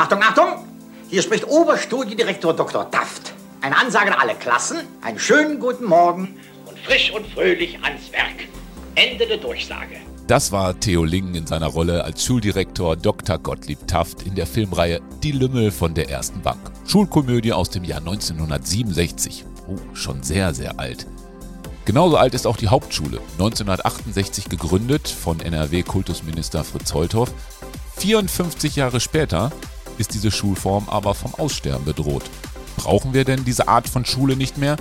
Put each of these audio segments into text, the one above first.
Achtung, Achtung! Hier spricht Oberstudiendirektor Dr. Daft. Eine Ansage an alle Klassen. Einen schönen guten Morgen und frisch und fröhlich ans Werk. Ende der Durchsage. Das war Theo Lingen in seiner Rolle als Schuldirektor Dr. Gottlieb Taft in der Filmreihe Die Lümmel von der ersten Bank. Schulkomödie aus dem Jahr 1967. Oh, schon sehr, sehr alt. Genauso alt ist auch die Hauptschule, 1968 gegründet von NRW-Kultusminister Fritz Holthoff. 54 Jahre später ist diese Schulform aber vom Aussterben bedroht. Brauchen wir denn diese Art von Schule nicht mehr?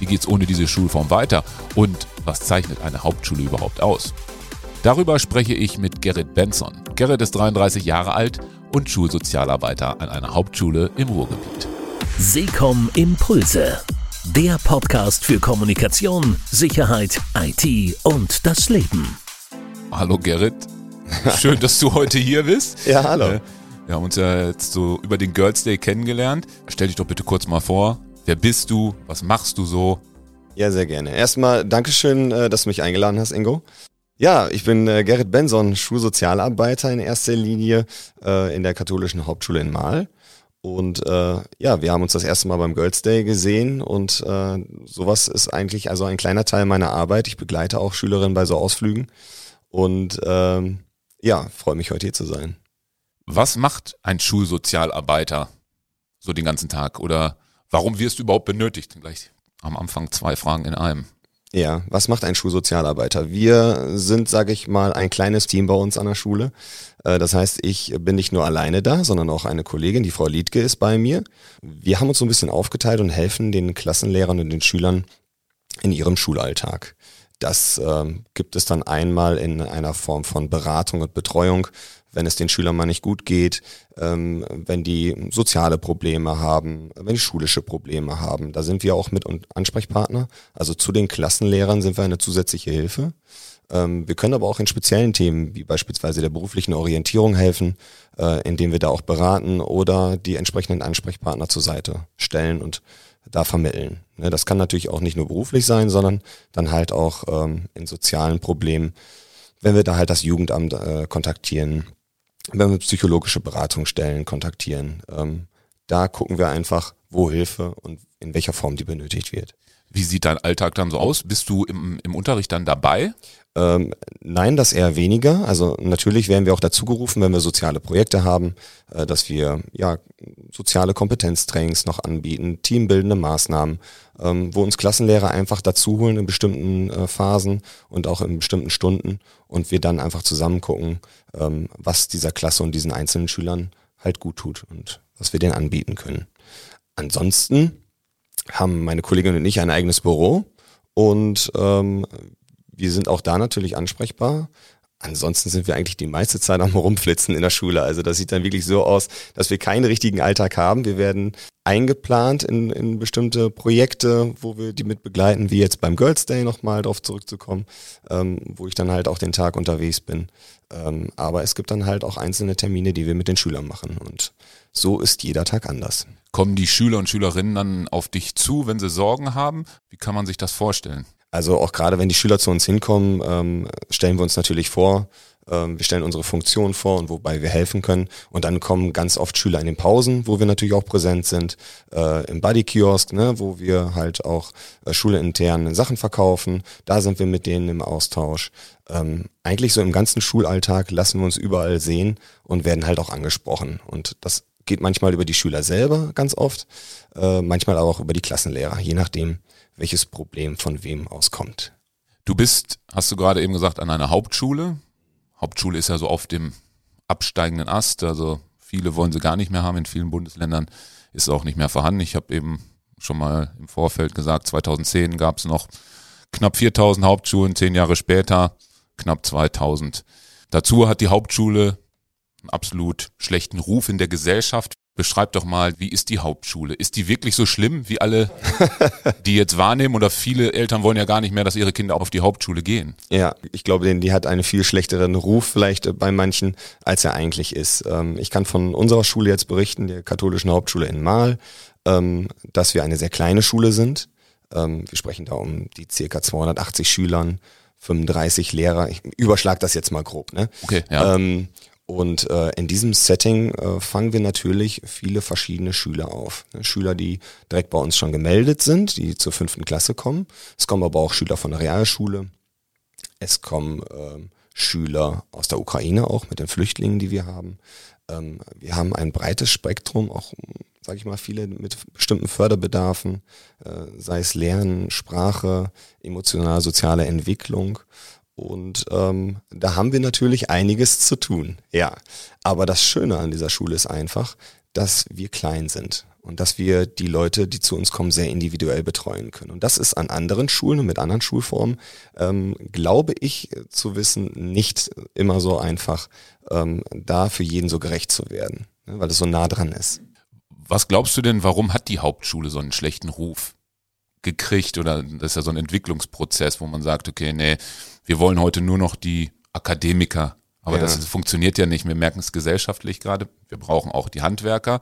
Wie geht's ohne diese Schulform weiter? Und was zeichnet eine Hauptschule überhaupt aus? Darüber spreche ich mit Gerrit Benson. Gerrit ist 33 Jahre alt und Schulsozialarbeiter an einer Hauptschule im Ruhrgebiet. Seekom Impulse. Der Podcast für Kommunikation, Sicherheit, IT und das Leben. Hallo Gerrit. Schön, dass du heute hier bist. Ja, hallo. Wir haben uns ja jetzt so über den Girls Day kennengelernt. Stell dich doch bitte kurz mal vor. Wer bist du? Was machst du so? Ja, sehr gerne. Erstmal Dankeschön, äh, dass du mich eingeladen hast, Ingo. Ja, ich bin äh, Gerrit Benson, Schulsozialarbeiter in erster Linie äh, in der katholischen Hauptschule in Mahl. Und äh, ja, wir haben uns das erste Mal beim Girls Day gesehen und äh, sowas ist eigentlich also ein kleiner Teil meiner Arbeit. Ich begleite auch Schülerinnen bei so Ausflügen und ähm, ja, freue mich heute hier zu sein. Was macht ein Schulsozialarbeiter so den ganzen Tag? Oder warum wirst du überhaupt benötigt? Gleich am Anfang zwei Fragen in einem. Ja, was macht ein Schulsozialarbeiter? Wir sind, sage ich mal, ein kleines Team bei uns an der Schule. Äh, Das heißt, ich bin nicht nur alleine da, sondern auch eine Kollegin, die Frau Liedke, ist bei mir. Wir haben uns so ein bisschen aufgeteilt und helfen den Klassenlehrern und den Schülern in ihrem Schulalltag. Das ähm, gibt es dann einmal in einer Form von Beratung und Betreuung, wenn es den Schülern mal nicht gut geht, ähm, wenn die soziale Probleme haben, wenn die schulische Probleme haben. Da sind wir auch mit und Ansprechpartner. Also zu den Klassenlehrern sind wir eine zusätzliche Hilfe. Ähm, wir können aber auch in speziellen Themen, wie beispielsweise der beruflichen Orientierung helfen, äh, indem wir da auch beraten oder die entsprechenden Ansprechpartner zur Seite stellen und da vermitteln. Ne, das kann natürlich auch nicht nur beruflich sein, sondern dann halt auch ähm, in sozialen Problemen, wenn wir da halt das Jugendamt äh, kontaktieren, wenn wir psychologische Beratungsstellen kontaktieren. Ähm, da gucken wir einfach, wo Hilfe und in welcher Form die benötigt wird. Wie sieht dein Alltag dann so aus? Bist du im, im Unterricht dann dabei? Ähm, nein, das eher weniger. Also natürlich werden wir auch dazu gerufen, wenn wir soziale Projekte haben, äh, dass wir ja soziale Kompetenztrainings noch anbieten, teambildende Maßnahmen, ähm, wo uns Klassenlehrer einfach dazu holen in bestimmten äh, Phasen und auch in bestimmten Stunden und wir dann einfach zusammen gucken, ähm, was dieser Klasse und diesen einzelnen Schülern halt gut tut und was wir denen anbieten können. Ansonsten haben meine Kollegin und ich ein eigenes Büro und ähm, wir sind auch da natürlich ansprechbar. Ansonsten sind wir eigentlich die meiste Zeit am Rumflitzen in der Schule. Also das sieht dann wirklich so aus, dass wir keinen richtigen Alltag haben. Wir werden eingeplant in, in bestimmte Projekte, wo wir die mit begleiten, wie jetzt beim Girls Day nochmal drauf zurückzukommen, ähm, wo ich dann halt auch den Tag unterwegs bin. Ähm, aber es gibt dann halt auch einzelne Termine, die wir mit den Schülern machen. Und so ist jeder Tag anders. Kommen die Schüler und Schülerinnen dann auf dich zu, wenn sie Sorgen haben? Wie kann man sich das vorstellen? Also auch gerade wenn die Schüler zu uns hinkommen, ähm, stellen wir uns natürlich vor, ähm, wir stellen unsere Funktion vor und wobei wir helfen können. Und dann kommen ganz oft Schüler in den Pausen, wo wir natürlich auch präsent sind, äh, im Buddy-Kiosk, ne, wo wir halt auch äh, schuleintern Sachen verkaufen. Da sind wir mit denen im Austausch. Ähm, eigentlich so im ganzen Schulalltag lassen wir uns überall sehen und werden halt auch angesprochen. Und das geht manchmal über die Schüler selber ganz oft, äh, manchmal aber auch über die Klassenlehrer, je nachdem, welches Problem von wem auskommt. Du bist, hast du gerade eben gesagt, an einer Hauptschule. Hauptschule ist ja so auf dem absteigenden Ast. Also viele wollen sie gar nicht mehr haben. In vielen Bundesländern ist es auch nicht mehr vorhanden. Ich habe eben schon mal im Vorfeld gesagt, 2010 gab es noch knapp 4000 Hauptschulen, zehn Jahre später knapp 2000. Dazu hat die Hauptschule einen absolut schlechten Ruf in der Gesellschaft. Beschreib doch mal, wie ist die Hauptschule? Ist die wirklich so schlimm, wie alle die jetzt wahrnehmen? Oder viele Eltern wollen ja gar nicht mehr, dass ihre Kinder auf die Hauptschule gehen. Ja, ich glaube, die hat einen viel schlechteren Ruf vielleicht bei manchen, als er eigentlich ist. Ähm, Ich kann von unserer Schule jetzt berichten, der katholischen Hauptschule in Mahl, ähm, dass wir eine sehr kleine Schule sind. Ähm, Wir sprechen da um die circa 280 Schülern, 35 Lehrer. Ich überschlag das jetzt mal grob. Ne? Okay, ja. Ähm, Und äh, in diesem Setting äh, fangen wir natürlich viele verschiedene Schüler auf. Ne? Schüler, die direkt bei uns schon gemeldet sind, die zur fünften Klasse kommen. Es kommen aber auch Schüler von der Realschule. Es kommen äh, Schüler aus der Ukraine auch mit den Flüchtlingen, die wir haben. Ähm, wir haben ein breites Spektrum, auch, sage ich mal, viele mit bestimmten Förderbedarfen, äh, sei es Lernen, Sprache, emotionale, soziale Entwicklung. Und ähm, da haben wir natürlich einiges zu tun, ja. Aber das Schöne an dieser Schule ist einfach, dass wir klein sind und dass wir die Leute, die zu uns kommen, sehr individuell betreuen können. Und das ist an anderen Schulen und mit anderen Schulformen, ähm, glaube ich zu wissen, nicht immer so einfach, ähm, da für jeden so gerecht zu werden, ne, weil es so nah dran ist. Was glaubst du denn, warum hat die Hauptschule so einen schlechten Ruf gekriegt? Oder das ist ja so ein Entwicklungsprozess, wo man sagt, okay, nee, wir wollen heute nur noch die Akademiker. Aber ja. das funktioniert ja nicht. Wir merken es gesellschaftlich gerade. Wir brauchen auch die Handwerker.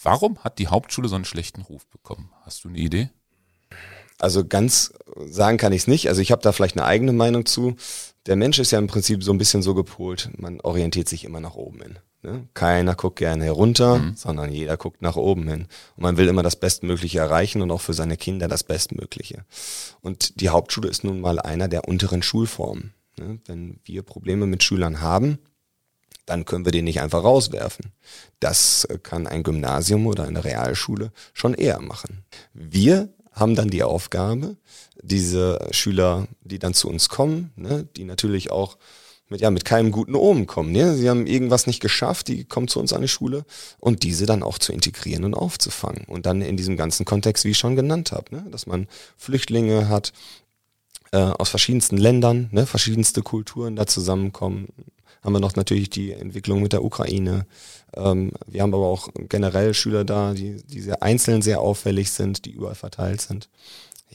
Warum hat die Hauptschule so einen schlechten Ruf bekommen? Hast du eine Idee? Also ganz sagen kann ich es nicht. Also ich habe da vielleicht eine eigene Meinung zu. Der Mensch ist ja im Prinzip so ein bisschen so gepolt, man orientiert sich immer nach oben hin. Ne? Keiner guckt gerne herunter, mhm. sondern jeder guckt nach oben hin. Und man will immer das Bestmögliche erreichen und auch für seine Kinder das Bestmögliche. Und die Hauptschule ist nun mal einer der unteren Schulformen. Ne? Wenn wir Probleme mit Schülern haben, dann können wir den nicht einfach rauswerfen. Das kann ein Gymnasium oder eine Realschule schon eher machen. Wir haben dann die Aufgabe, diese Schüler, die dann zu uns kommen, ne, die natürlich auch mit, ja, mit keinem guten Omen kommen. Ne? Sie haben irgendwas nicht geschafft, die kommen zu uns an die Schule und diese dann auch zu integrieren und aufzufangen. Und dann in diesem ganzen Kontext, wie ich schon genannt habe, ne? dass man Flüchtlinge hat äh, aus verschiedensten Ländern, ne? verschiedenste Kulturen da zusammenkommen. Haben wir noch natürlich die Entwicklung mit der Ukraine. Ähm, wir haben aber auch generell Schüler da, die, die sehr einzeln sehr auffällig sind, die überall verteilt sind.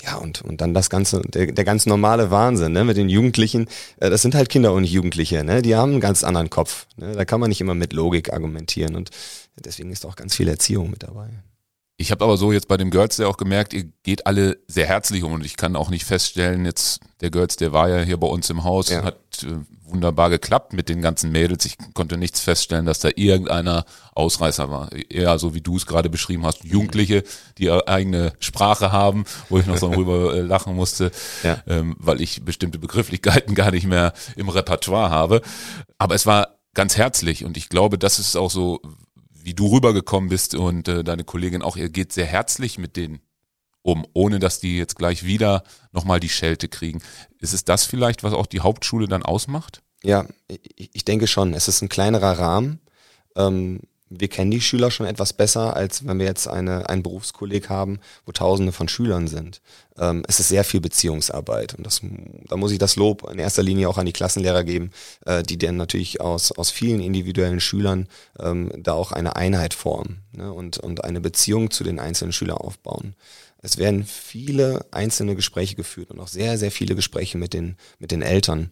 Ja, und, und dann das ganze, der, der ganz normale Wahnsinn, ne, mit den Jugendlichen, äh, das sind halt Kinder und Jugendliche, ne, die haben einen ganz anderen Kopf. Ne, da kann man nicht immer mit Logik argumentieren und deswegen ist auch ganz viel Erziehung mit dabei. Ich habe aber so jetzt bei dem Girls Day auch gemerkt, ihr geht alle sehr herzlich um und ich kann auch nicht feststellen, jetzt der Girls Day war ja hier bei uns im Haus, ja. hat äh, wunderbar geklappt mit den ganzen Mädels. Ich konnte nichts feststellen, dass da irgendeiner Ausreißer war. Eher so wie du es gerade beschrieben hast, Jugendliche, die ihre eigene Sprache haben, wo ich noch so drüber äh, lachen musste, ja. ähm, weil ich bestimmte Begrifflichkeiten gar nicht mehr im Repertoire habe. Aber es war ganz herzlich und ich glaube, das ist auch so wie du rübergekommen bist und äh, deine Kollegin auch, ihr geht sehr herzlich mit denen um, ohne dass die jetzt gleich wieder nochmal die Schelte kriegen. Ist es das vielleicht, was auch die Hauptschule dann ausmacht? Ja, ich, ich denke schon. Es ist ein kleinerer Rahmen. Ähm, wir kennen die Schüler schon etwas besser, als wenn wir jetzt eine, einen Berufskolleg haben, wo tausende von Schülern sind. Ähm, es ist sehr viel Beziehungsarbeit und das, da muss ich das Lob in erster Linie auch an die Klassenlehrer geben, äh, die dann natürlich aus, aus vielen individuellen Schülern ähm, da auch eine Einheit formen ne, und, und eine Beziehung zu den einzelnen Schülern aufbauen. Es werden viele einzelne Gespräche geführt und auch sehr, sehr viele Gespräche mit den, mit den Eltern.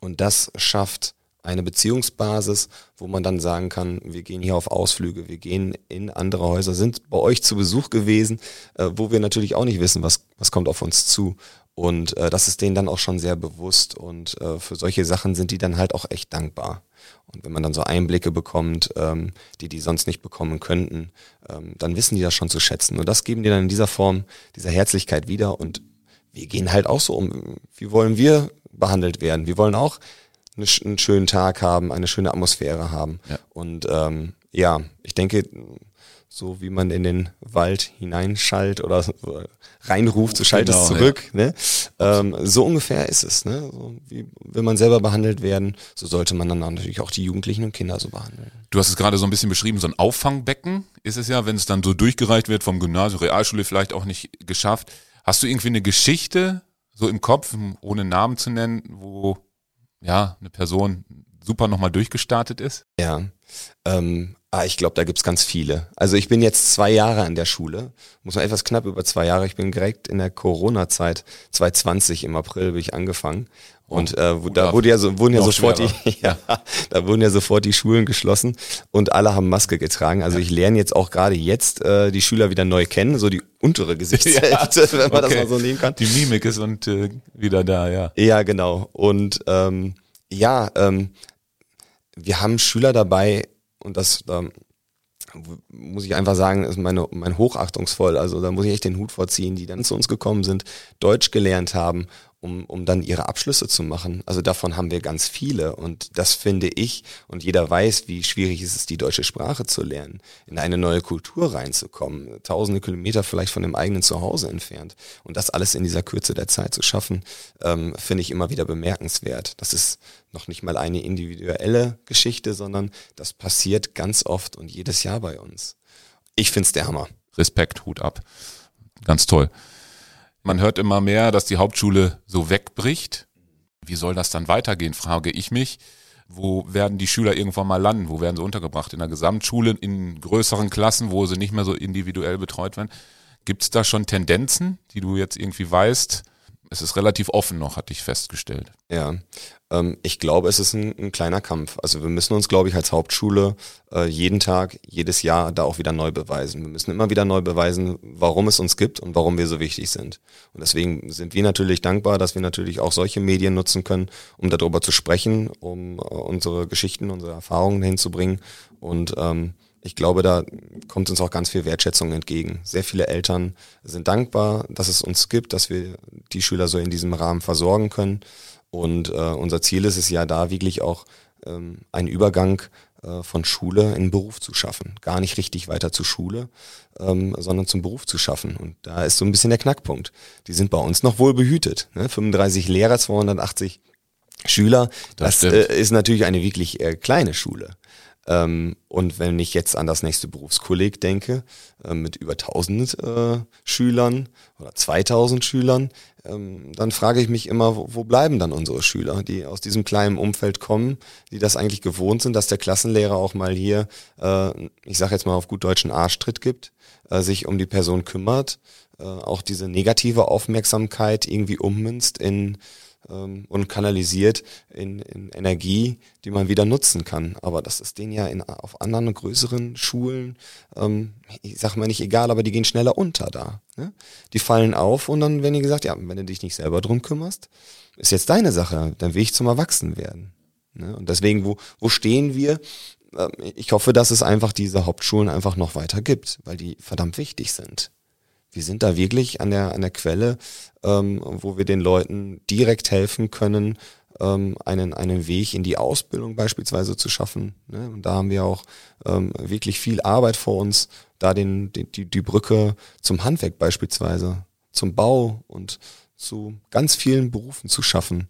Und das schafft eine Beziehungsbasis, wo man dann sagen kann, wir gehen hier auf Ausflüge, wir gehen in andere Häuser, sind bei euch zu Besuch gewesen, äh, wo wir natürlich auch nicht wissen, was, was kommt auf uns zu. Und äh, das ist denen dann auch schon sehr bewusst und äh, für solche Sachen sind die dann halt auch echt dankbar. Und wenn man dann so Einblicke bekommt, ähm, die die sonst nicht bekommen könnten, ähm, dann wissen die das schon zu schätzen. Und das geben die dann in dieser Form, dieser Herzlichkeit wieder. Und wir gehen halt auch so um. Wie wollen wir behandelt werden? Wir wollen auch einen schönen Tag haben, eine schöne Atmosphäre haben. Ja. Und ähm, ja, ich denke, so wie man in den Wald hineinschallt oder reinruft, so schallt genau, es zurück. Ja. Ne? Ähm, so ungefähr ist es. Ne? So wie will man selber behandelt werden, so sollte man dann natürlich auch die Jugendlichen und Kinder so behandeln. Du hast es gerade so ein bisschen beschrieben, so ein Auffangbecken ist es ja, wenn es dann so durchgereicht wird vom Gymnasium, Realschule vielleicht auch nicht geschafft. Hast du irgendwie eine Geschichte so im Kopf, ohne Namen zu nennen, wo ja, eine Person super nochmal durchgestartet ist? Ja, ähm, ah, ich glaube, da gibt's ganz viele. Also ich bin jetzt zwei Jahre an der Schule, muss man etwas knapp über zwei Jahre. Ich bin direkt in der Corona-Zeit 2020 im April bin ich angefangen und äh, wo, da wurde ja so, wurden ja sofort die, ja, da wurden ja sofort die Schulen geschlossen und alle haben Maske getragen. Also ich lerne jetzt auch gerade jetzt äh, die Schüler wieder neu kennen, so die untere Gesichtshälfte, ja, wenn man okay. das mal so nehmen kann. Die Mimik ist und äh, wieder da, ja. Ja, genau. Und ähm, ja, ähm, wir haben Schüler dabei und das ähm, muss ich einfach sagen, ist meine, mein hochachtungsvoll. Also da muss ich echt den Hut vorziehen, die dann zu uns gekommen sind, Deutsch gelernt haben um, um dann ihre Abschlüsse zu machen. Also davon haben wir ganz viele und das finde ich und jeder weiß, wie schwierig es ist, die deutsche Sprache zu lernen, in eine neue Kultur reinzukommen, tausende Kilometer vielleicht von dem eigenen Zuhause entfernt und das alles in dieser Kürze der Zeit zu schaffen, ähm, finde ich immer wieder bemerkenswert. Das ist noch nicht mal eine individuelle Geschichte, sondern das passiert ganz oft und jedes Jahr bei uns. Ich finde es der Hammer. Respekt, Hut ab. Ganz toll. Man hört immer mehr, dass die Hauptschule so wegbricht. Wie soll das dann weitergehen, frage ich mich. Wo werden die Schüler irgendwann mal landen? Wo werden sie untergebracht? In der Gesamtschule, in größeren Klassen, wo sie nicht mehr so individuell betreut werden? Gibt es da schon Tendenzen, die du jetzt irgendwie weißt? Es ist relativ offen noch, hatte ich festgestellt. Ja, ähm, ich glaube, es ist ein, ein, kleiner Kampf. Also wir müssen uns, glaube ich, als Hauptschule äh, jeden Tag, jedes Jahr da auch wieder neu beweisen. Wir müssen immer wieder neu beweisen, warum es uns gibt und warum wir so wichtig sind. Und deswegen sind wir natürlich dankbar, dass wir natürlich auch solche Medien nutzen können, um darüber zu sprechen, um äh, unsere Geschichten, unsere Erfahrungen hinzubringen. Und ähm, ich glaube, da kommt uns auch ganz viel Wertschätzung entgegen. Sehr viele Eltern sind dankbar, dass es uns gibt, dass wir die Schüler so in diesem Rahmen versorgen können. Und äh, unser Ziel ist es ja da wirklich auch ähm, einen Übergang äh, von Schule in Beruf zu schaffen. Gar nicht richtig weiter zur Schule, ähm, sondern zum Beruf zu schaffen. Und da ist so ein bisschen der Knackpunkt. Die sind bei uns noch wohl behütet. Ne? 35 Lehrer, 280 Schüler. Das, das äh, ist natürlich eine wirklich äh, kleine Schule. Ähm, und wenn ich jetzt an das nächste Berufskolleg denke, äh, mit über 1000 äh, Schülern oder 2000 Schülern, ähm, dann frage ich mich immer, wo, wo, bleiben dann unsere Schüler, die aus diesem kleinen Umfeld kommen, die das eigentlich gewohnt sind, dass der Klassenlehrer auch mal hier, äh, ich sage jetzt mal auf gut deutschen Arschtritt gibt, äh, sich um die Person kümmert, äh, auch diese negative Aufmerksamkeit irgendwie ummünzt in ähm, und kanalisiert in, in Energie, die man wieder nutzen kann. Aber das ist denen ja in, auf anderen größeren Schulen, ähm, ich sag mal nicht egal, aber die gehen schneller unter da. Ne? Die fallen auf und dann werden die gesagt, ja, wenn du dich nicht selber drum kümmerst, ist jetzt deine Sache, will ich zum Erwachsenwerden. Ne? Und deswegen, wo, wo stehen wir? Ähm, ich hoffe, dass es einfach diese Hauptschulen einfach noch weiter gibt, weil die verdammt wichtig sind wir sind da wirklich an der, an der Quelle, ähm, wo wir den Leuten direkt helfen können, ähm, einen, einen Weg in die Ausbildung beispielsweise zu schaffen. Ne? Und da haben wir auch ähm, wirklich viel Arbeit vor uns, da den, die, die, Brücke zum Handwerk beispielsweise, zum Bau und zu ganz vielen Berufen zu schaffen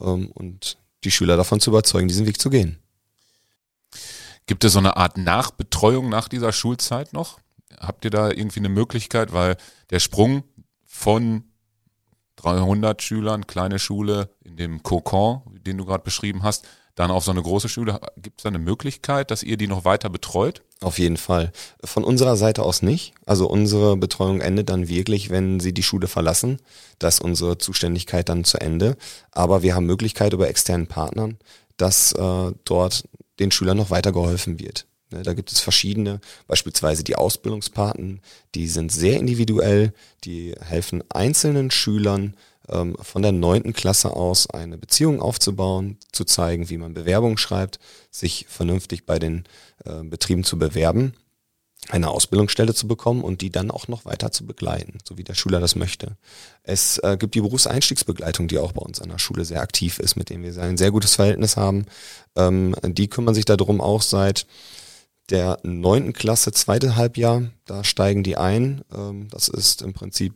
ähm, und die Schüler davon zu überzeugen, diesen Weg zu gehen. Gibt es so eine Art Nachbetreuung nach dieser Schulzeit noch? Habt ihr da irgendwie eine Möglichkeit, weil der Sprung von 300 Schülern, kleine Schule in dem Kokon, den du gerade beschrieben hast, dann auf so eine große Schule, gibt es da eine Möglichkeit, dass ihr die noch weiter betreut? Auf jeden Fall. Von unserer Seite aus nicht. Also unsere Betreuung endet dann wirklich, wenn sie die Schule verlassen. Da ist unsere Zuständigkeit dann zu Ende. Aber wir haben Möglichkeit über externen Partnern, dass äh, dort den Schülern noch weitergeholfen wird. Ne, da gibt es verschiedene, beispielsweise die Ausbildungspaten, die sind sehr individuell, die helfen einzelnen Schülern ähm, von der neunten Klasse aus eine Beziehung aufzubauen, zu zeigen, wie man Bewerbungen schreibt, sich vernünftig bei den äh, Betrieben zu bewerben, eine Ausbildungsstelle zu bekommen und die dann auch noch weiter zu begleiten, so wie der Schüler das möchte. Es äh, gibt die Berufseinstiegsbegleitung, die auch bei uns an der Schule sehr aktiv ist, mit dem wir ein sehr gutes Verhältnis haben. Ähm, die kümmern sich darum auch seit der neunten Klasse, zweite Halbjahr. Da steigen die ein. Ähm, das ist im Prinzip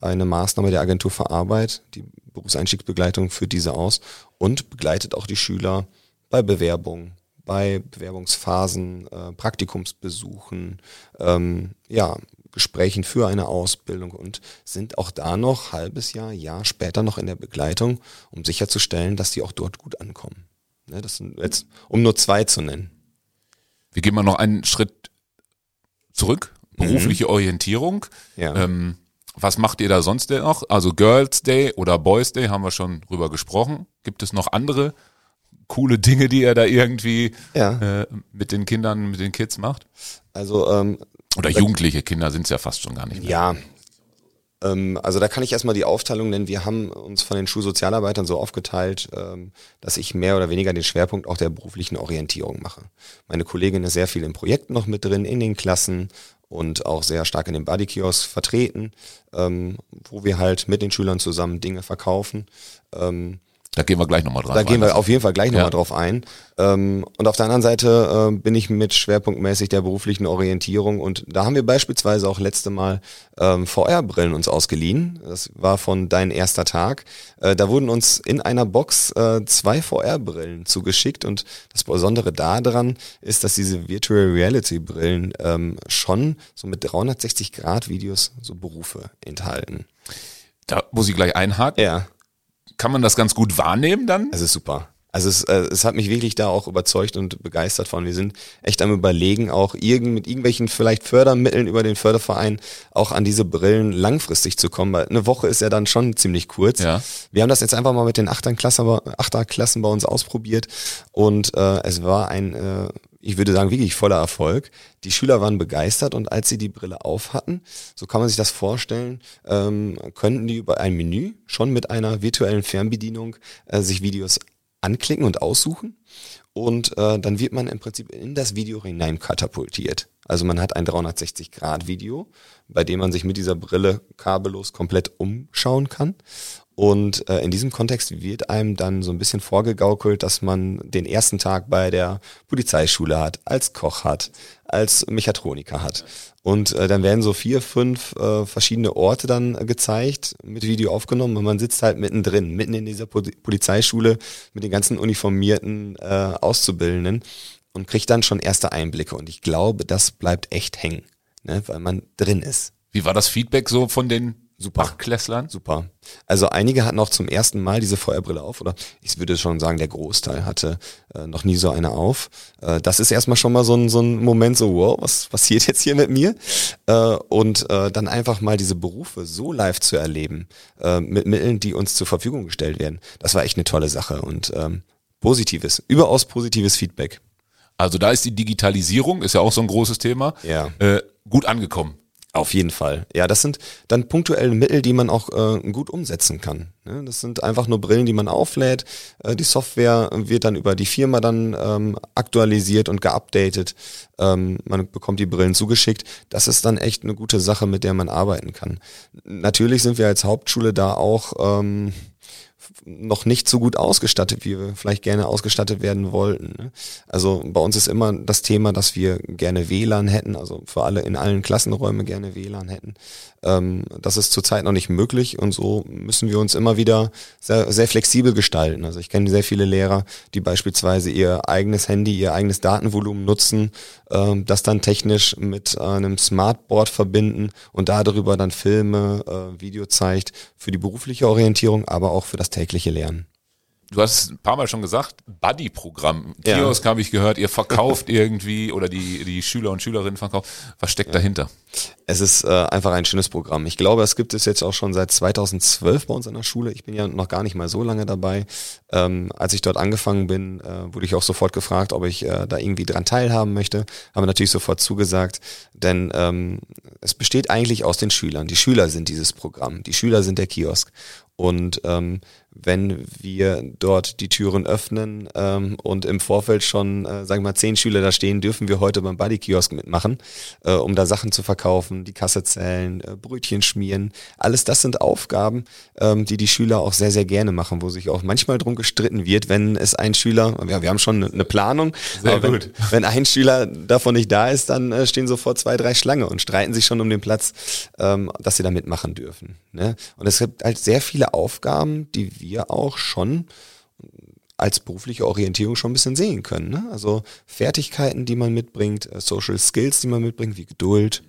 eine Maßnahme der Agentur für Arbeit. Die Berufseinstiegsbegleitung führt diese aus und begleitet auch die Schüler bei Bewerbungen, bei Bewerbungsphasen, äh, Praktikumsbesuchen, ähm, ja, Gesprächen für eine Ausbildung und sind auch da noch halbes Jahr, Jahr später noch in der Begleitung, um sicherzustellen, dass die auch dort gut ankommen. Ne, das sind jetzt, um nur zwei zu nennen. Wir gehen mal noch einen Schritt zurück. Berufliche mhm. Orientierung. Ja. Ähm, was macht ihr da sonst denn noch? Also Girls Day oder Boys Day haben wir schon drüber gesprochen. Gibt es noch andere coole Dinge, die ihr da irgendwie ja. äh, mit den Kindern, mit den Kids macht? Also ähm, oder jugendliche Kinder sind es ja fast schon gar nicht mehr. Ja, also da kann ich erstmal die Aufteilung nennen. Wir haben uns von den Schulsozialarbeitern so aufgeteilt, ähm, dass ich mehr oder weniger den Schwerpunkt auch der beruflichen Orientierung mache. Meine Kollegin ist sehr viel im Projekt noch mit drin, in den Klassen und auch sehr stark in den Bodykiosk vertreten, ähm, wo wir halt mit den Schülern zusammen Dinge verkaufen. Ähm, da gehen wir gleich nochmal drauf ein. Da gehen wir auf jeden Fall gleich nochmal ja. drauf ein. Ähm, und auf der anderen Seite äh, bin ich mit schwerpunktmäßig der beruflichen Orientierung und da haben wir beispielsweise auch letzte Mal ähm, VR-Brillen uns ausgeliehen. Das war von Dein erster Tag. Äh, da wurden uns in einer Box äh, zwei VR-Brillen zugeschickt und das Besondere daran ist, dass diese Virtual Reality-Brillen ähm, schon so mit 360 Grad Videos so Berufe enthalten. Da muss ich gleich einhaken. Ja kann man das ganz gut wahrnehmen dann? Es ist super. Also es, äh, es hat mich wirklich da auch überzeugt und begeistert von. Wir sind echt am überlegen, auch irgend, mit irgendwelchen vielleicht Fördermitteln über den Förderverein auch an diese Brillen langfristig zu kommen, weil eine Woche ist ja dann schon ziemlich kurz. Ja. Wir haben das jetzt einfach mal mit den Achterklassen, Achterklassen bei uns ausprobiert und äh, es war ein äh, ich würde sagen, wirklich voller Erfolg. Die Schüler waren begeistert und als sie die Brille auf hatten, so kann man sich das vorstellen, ähm, könnten die über ein Menü schon mit einer virtuellen Fernbedienung äh, sich Videos anklicken und aussuchen. Und äh, dann wird man im Prinzip in das Video hinein katapultiert. Also man hat ein 360-Grad-Video, bei dem man sich mit dieser Brille kabellos komplett umschauen kann. Und äh, in diesem Kontext wird einem dann so ein bisschen vorgegaukelt, dass man den ersten Tag bei der Polizeischule hat, als Koch hat, als Mechatroniker hat. Und äh, dann werden so vier, fünf äh, verschiedene Orte dann gezeigt, mit Video aufgenommen und man sitzt halt mittendrin, mitten in dieser Polizeischule mit den ganzen uniformierten äh, Auszubildenden und kriegt dann schon erste Einblicke. Und ich glaube, das bleibt echt hängen, ne, weil man drin ist. Wie war das Feedback so von den Super. Achtklässlern? Super. Also einige hatten auch zum ersten Mal diese Feuerbrille auf, oder ich würde schon sagen, der Großteil hatte äh, noch nie so eine auf. Äh, das ist erstmal schon mal so ein, so ein Moment, so, wow, was passiert jetzt hier mit mir? Äh, und äh, dann einfach mal diese Berufe so live zu erleben, äh, mit Mitteln, die uns zur Verfügung gestellt werden. Das war echt eine tolle Sache und ähm, positives, überaus positives Feedback. Also da ist die Digitalisierung, ist ja auch so ein großes Thema, ja. äh, gut angekommen. Auf jeden Fall. Ja, das sind dann punktuelle Mittel, die man auch äh, gut umsetzen kann. Ne? Das sind einfach nur Brillen, die man auflädt. Äh, die Software wird dann über die Firma dann ähm, aktualisiert und geupdatet. Ähm, man bekommt die Brillen zugeschickt. Das ist dann echt eine gute Sache, mit der man arbeiten kann. Natürlich sind wir als Hauptschule da auch ähm, noch nicht so gut ausgestattet, wie wir vielleicht gerne ausgestattet werden wollten. Ne? Also bei uns ist immer das Thema, dass wir gerne WLAN hätten, also für alle in allen Klassenräumen gerne WLAN hätten. Ähm, das ist zurzeit noch nicht möglich und so müssen wir uns immer wieder sehr, sehr flexibel gestalten. Also ich kenne sehr viele Lehrer, die beispielsweise ihr eigenes Handy, ihr eigenes Datenvolumen nutzen, ähm, das dann technisch mit einem Smartboard verbinden und darüber dann Filme, äh, Video zeigt für die berufliche Orientierung, aber auch für das tägliche Lernen. Du hast ein paar Mal schon gesagt, Buddy-Programm. Kiosk ja. habe ich gehört, ihr verkauft irgendwie oder die, die Schüler und Schülerinnen verkaufen. Was steckt ja. dahinter? Es ist äh, einfach ein schönes Programm. Ich glaube, es gibt es jetzt auch schon seit 2012 bei uns an der Schule. Ich bin ja noch gar nicht mal so lange dabei. Ähm, als ich dort angefangen bin, äh, wurde ich auch sofort gefragt, ob ich äh, da irgendwie dran teilhaben möchte. Habe natürlich sofort zugesagt, denn ähm, es besteht eigentlich aus den Schülern. Die Schüler sind dieses Programm. Die Schüler sind der Kiosk. Und ähm, wenn wir dort die Türen öffnen ähm, und im Vorfeld schon, äh, sagen wir mal, zehn Schüler da stehen, dürfen wir heute beim Buddy-Kiosk mitmachen, äh, um da Sachen zu verkaufen, die Kasse zählen, äh, Brötchen schmieren. Alles das sind Aufgaben, ähm, die die Schüler auch sehr, sehr gerne machen, wo sich auch manchmal drum gestritten wird, wenn es ein Schüler, ja, wir haben schon eine Planung, sehr aber gut. Wenn, wenn ein Schüler davon nicht da ist, dann äh, stehen sofort zwei, drei Schlange und streiten sich schon um den Platz, ähm, dass sie da mitmachen dürfen. Ne? Und es gibt halt sehr viele Aufgaben, die wir wir auch schon als berufliche Orientierung schon ein bisschen sehen können. Ne? Also Fertigkeiten, die man mitbringt, äh, Social Skills, die man mitbringt, wie Geduld,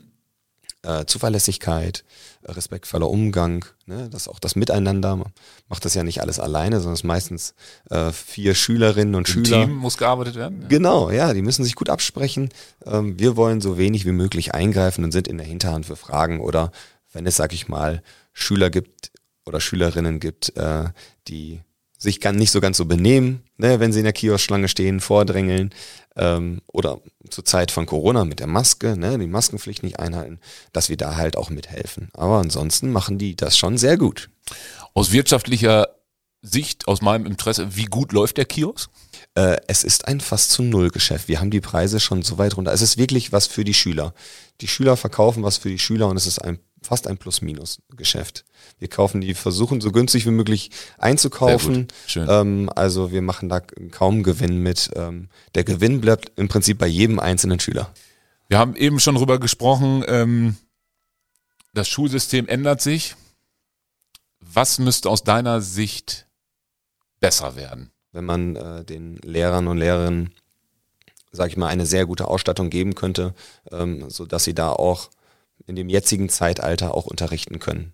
äh, Zuverlässigkeit, äh, respektvoller Umgang, ne? das auch das Miteinander macht das ja nicht alles alleine, sondern es ist meistens äh, vier Schülerinnen und Im Schüler. Team muss gearbeitet werden. Ja. Genau, ja, die müssen sich gut absprechen. Ähm, wir wollen so wenig wie möglich eingreifen und sind in der Hinterhand für Fragen oder wenn es, sag ich mal, Schüler gibt, oder Schülerinnen gibt, äh, die sich kann nicht so ganz so benehmen, ne, wenn sie in der Kioskschlange stehen, vordrängeln ähm, oder zur Zeit von Corona mit der Maske, ne, die Maskenpflicht nicht einhalten, dass wir da halt auch mithelfen. Aber ansonsten machen die das schon sehr gut. Aus wirtschaftlicher Sicht, aus meinem Interesse, wie gut läuft der Kiosk? Äh, es ist ein fast zu Null Geschäft. Wir haben die Preise schon so weit runter. Es ist wirklich was für die Schüler. Die Schüler verkaufen was für die Schüler und es ist ein fast ein Plus-Minus-Geschäft. Wir kaufen die, versuchen so günstig wie möglich einzukaufen. Ähm, also wir machen da kaum Gewinn mit. Ähm, der Gewinn bleibt im Prinzip bei jedem einzelnen Schüler. Wir haben eben schon drüber gesprochen, ähm, das Schulsystem ändert sich. Was müsste aus deiner Sicht besser werden? Wenn man äh, den Lehrern und Lehrerinnen, sag ich mal, eine sehr gute Ausstattung geben könnte, ähm, so dass sie da auch in dem jetzigen Zeitalter auch unterrichten können.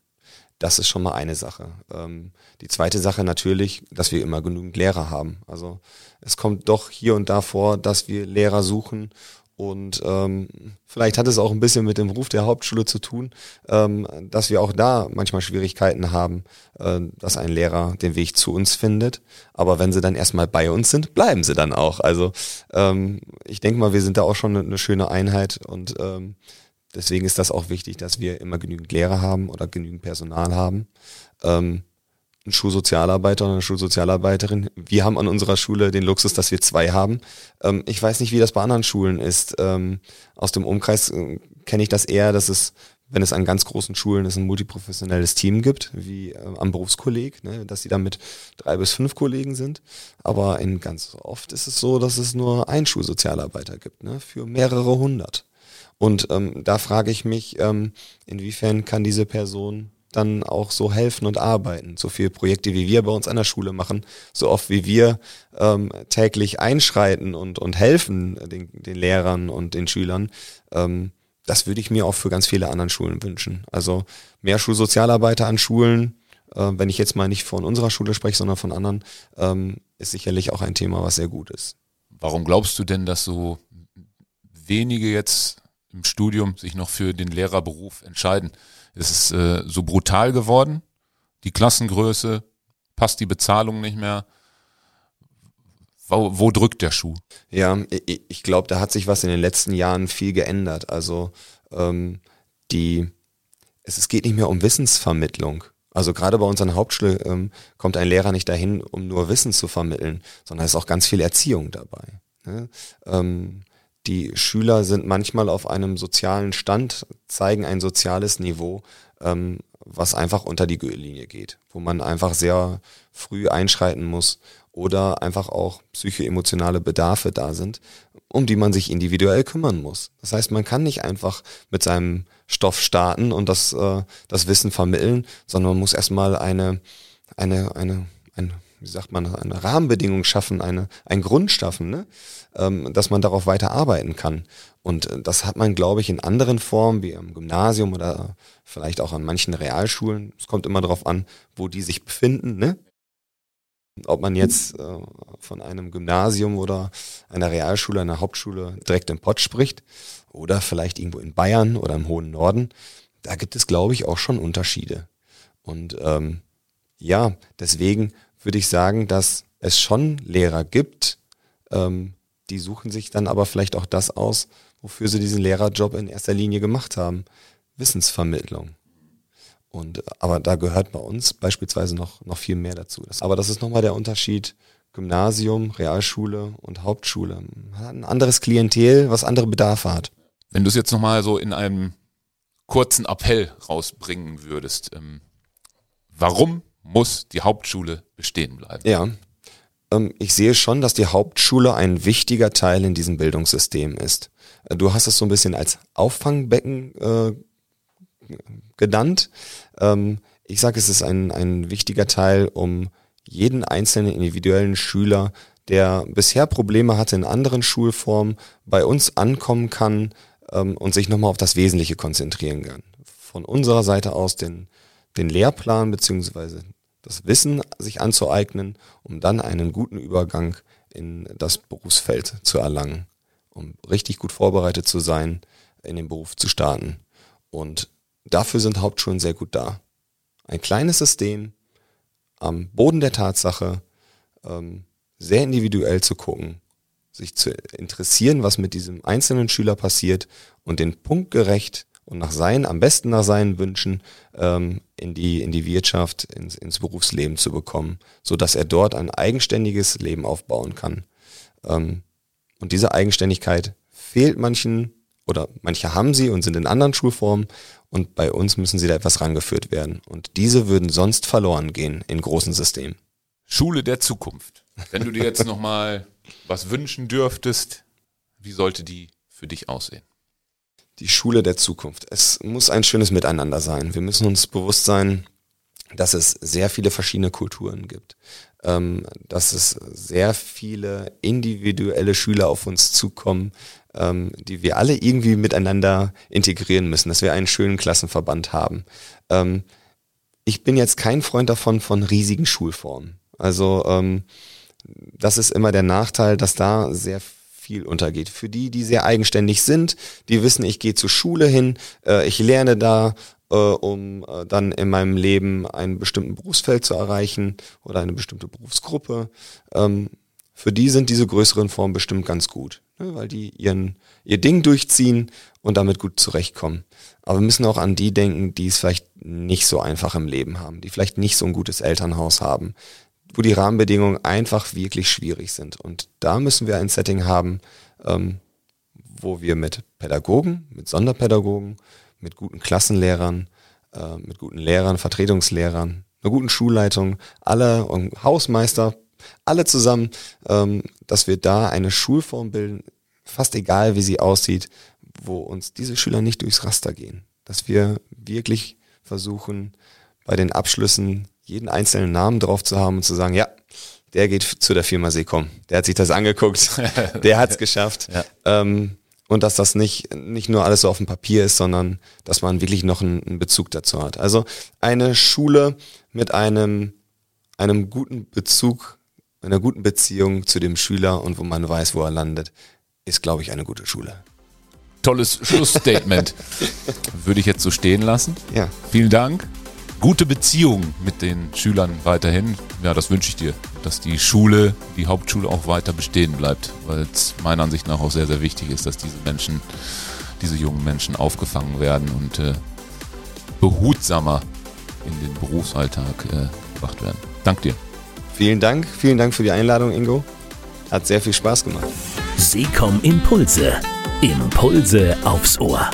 Das ist schon mal eine Sache. Ähm, die zweite Sache natürlich, dass wir immer genügend Lehrer haben. Also es kommt doch hier und da vor, dass wir Lehrer suchen und ähm, vielleicht hat es auch ein bisschen mit dem Ruf der Hauptschule zu tun, ähm, dass wir auch da manchmal Schwierigkeiten haben, äh, dass ein Lehrer den Weg zu uns findet. Aber wenn sie dann erstmal bei uns sind, bleiben sie dann auch. Also ähm, ich denke mal, wir sind da auch schon eine, eine schöne Einheit und ähm, Deswegen ist das auch wichtig, dass wir immer genügend Lehrer haben oder genügend Personal haben. Ähm, ein Schulsozialarbeiter oder eine Schulsozialarbeiterin. Wir haben an unserer Schule den Luxus, dass wir zwei haben. Ähm, ich weiß nicht, wie das bei anderen Schulen ist. Ähm, aus dem Umkreis äh, kenne ich das eher, dass es, wenn es an ganz großen Schulen ist, ein multiprofessionelles Team gibt, wie äh, am Berufskolleg, ne, dass sie dann mit drei bis fünf Kollegen sind. Aber in ganz oft ist es so, dass es nur einen Schulsozialarbeiter gibt, ne, für mehrere hundert. Und ähm, da frage ich mich, ähm, inwiefern kann diese Person dann auch so helfen und arbeiten. So viele Projekte, wie wir bei uns an der Schule machen, so oft wie wir ähm, täglich einschreiten und, und helfen den, den Lehrern und den Schülern, ähm, das würde ich mir auch für ganz viele anderen Schulen wünschen. Also mehr Schulsozialarbeiter an Schulen, äh, wenn ich jetzt mal nicht von unserer Schule spreche, sondern von anderen, ähm, ist sicherlich auch ein Thema, was sehr gut ist. Warum glaubst du denn, dass so wenige jetzt im Studium sich noch für den Lehrerberuf entscheiden. Es ist äh, so brutal geworden, die Klassengröße, passt die Bezahlung nicht mehr. Wo, wo drückt der Schuh? Ja, ich, ich glaube, da hat sich was in den letzten Jahren viel geändert. Also ähm, die, es, es geht nicht mehr um Wissensvermittlung. Also gerade bei uns an der Hauptschule ähm, kommt ein Lehrer nicht dahin, um nur Wissen zu vermitteln, sondern es ist auch ganz viel Erziehung dabei. Ne? Ähm, die Schüler sind manchmal auf einem sozialen Stand, zeigen ein soziales Niveau, ähm, was einfach unter die Gürtellinie geht, wo man einfach sehr früh einschreiten muss oder einfach auch psychoemotionale Bedarfe da sind, um die man sich individuell kümmern muss. Das heißt, man kann nicht einfach mit seinem Stoff starten und das, äh, das Wissen vermitteln, sondern man muss erstmal eine, eine, eine, ein wie sagt man, eine Rahmenbedingung schaffen, eine, ein Grund schaffen, ne? ähm, dass man darauf weiter arbeiten kann. Und äh, das hat man, glaube ich, in anderen Formen, wie im Gymnasium oder vielleicht auch an manchen Realschulen. Es kommt immer darauf an, wo die sich befinden. Ne? Ob man jetzt äh, von einem Gymnasium oder einer Realschule, einer Hauptschule direkt im Pott spricht oder vielleicht irgendwo in Bayern oder im hohen Norden, da gibt es, glaube ich, auch schon Unterschiede. Und ähm, ja, deswegen würde ich sagen, dass es schon Lehrer gibt, ähm, die suchen sich dann aber vielleicht auch das aus, wofür sie diesen Lehrerjob in erster Linie gemacht haben. Wissensvermittlung. Und, aber da gehört bei uns beispielsweise noch, noch viel mehr dazu. Das, aber das ist nochmal der Unterschied Gymnasium, Realschule und Hauptschule. Ein anderes Klientel, was andere Bedarfe hat. Wenn du es jetzt nochmal so in einem kurzen Appell rausbringen würdest, ähm, warum muss die Hauptschule bestehen bleiben. Ja. Ähm, ich sehe schon, dass die Hauptschule ein wichtiger Teil in diesem Bildungssystem ist. Äh, du hast es so ein bisschen als Auffangbecken äh, genannt. Ähm, ich sage, es ist ein, ein wichtiger Teil, um jeden einzelnen individuellen Schüler, der bisher Probleme hatte in anderen Schulformen, bei uns ankommen kann ähm, und sich nochmal auf das Wesentliche konzentrieren kann. Von unserer Seite aus den den Lehrplan beziehungsweise das Wissen sich anzueignen, um dann einen guten Übergang in das Berufsfeld zu erlangen, um richtig gut vorbereitet zu sein, in den Beruf zu starten. Und dafür sind Hauptschulen sehr gut da. Ein kleines System am Boden der Tatsache, ähm, sehr individuell zu gucken, sich zu interessieren, was mit diesem einzelnen Schüler passiert und den Punkt gerecht und nach seinen, am besten nach seinen Wünschen ähm, in die in die Wirtschaft, ins, ins Berufsleben zu bekommen, so dass er dort ein eigenständiges Leben aufbauen kann. Ähm, und diese Eigenständigkeit fehlt manchen oder manche haben sie und sind in anderen Schulformen und bei uns müssen sie da etwas rangeführt werden. Und diese würden sonst verloren gehen in großen Systemen. Schule der Zukunft. Wenn du dir jetzt nochmal was wünschen dürftest, wie sollte die für dich aussehen? Die Schule der Zukunft. Es muss ein schönes Miteinander sein. Wir müssen uns bewusst sein, dass es sehr viele verschiedene Kulturen gibt, ähm, dass es sehr viele individuelle Schüler auf uns zukommen, ähm, die wir alle irgendwie miteinander integrieren müssen, dass wir einen schönen Klassenverband haben. Ähm, ich bin jetzt kein Freund davon von riesigen Schulformen. Also ähm, das ist immer der Nachteil, dass da sehr viel untergeht. Für die, die sehr eigenständig sind, die wissen, ich gehe zur Schule hin, äh, ich lerne da, äh, um äh, dann in meinem Leben einen bestimmten Berufsfeld zu erreichen oder eine bestimmte Berufsgruppe. Ähm, für die sind diese größeren Formen bestimmt ganz gut, ne, weil die ihren, ihr Ding durchziehen und damit gut zurechtkommen. Aber wir müssen auch an die denken, die es vielleicht nicht so einfach im Leben haben, die vielleicht nicht so ein gutes Elternhaus haben, wo die Rahmenbedingungen einfach wirklich schwierig sind. Und da müssen wir ein Setting haben, ähm, wo wir mit Pädagogen, mit Sonderpädagogen, mit guten Klassenlehrern, äh, mit guten Lehrern, Vertretungslehrern, einer guten Schulleitung, alle und Hausmeister, alle zusammen, ähm, dass wir da eine Schulform bilden, fast egal wie sie aussieht, wo uns diese Schüler nicht durchs Raster gehen. Dass wir wirklich versuchen, bei den Abschlüssen jeden einzelnen Namen drauf zu haben und zu sagen, ja, der geht zu der Firma Seekom. Der hat sich das angeguckt, der hat es geschafft. Ja. Ähm, und dass das nicht, nicht nur alles so auf dem Papier ist, sondern dass man wirklich noch einen, einen Bezug dazu hat. Also eine Schule mit einem, einem guten Bezug, einer guten Beziehung zu dem Schüler und wo man weiß, wo er landet, ist, glaube ich, eine gute Schule. Tolles Schlussstatement. Würde ich jetzt so stehen lassen. Ja. Vielen Dank gute Beziehung mit den Schülern weiterhin. Ja, das wünsche ich dir, dass die Schule, die Hauptschule auch weiter bestehen bleibt, weil es meiner Ansicht nach auch sehr, sehr wichtig ist, dass diese Menschen, diese jungen Menschen aufgefangen werden und äh, behutsamer in den Berufsalltag äh, gebracht werden. Dank dir. Vielen Dank, vielen Dank für die Einladung, Ingo. Hat sehr viel Spaß gemacht. Sie kommen Impulse. Impulse aufs Ohr.